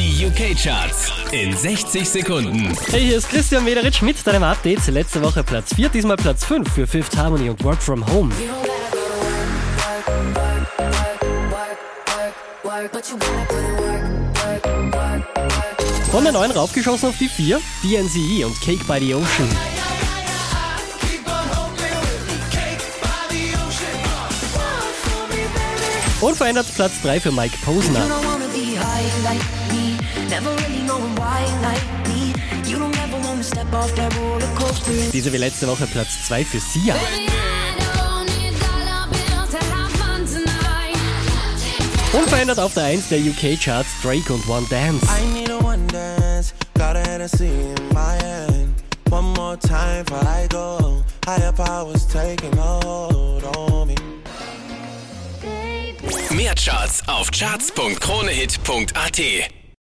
Die UK-Charts in 60 Sekunden. Hey, hier ist Christian Mederitsch mit deinem Update. Letzte Woche Platz 4, diesmal Platz 5 für Fifth Harmony und Work From Home. Von der 9 raufgeschossen auf die 4, DNCE und Cake by the Ocean. Unverändert Platz 3 für Mike Posner. Diese wie letzte Woche Platz 2 für Sia. Unverändert auf der 1 der UK-Charts Drake und One Dance. I need a one dance, got a Hennessy in my hand. One more time before I go. Higher powers taking hold on me. Mehr Charts auf charts.kronehit.at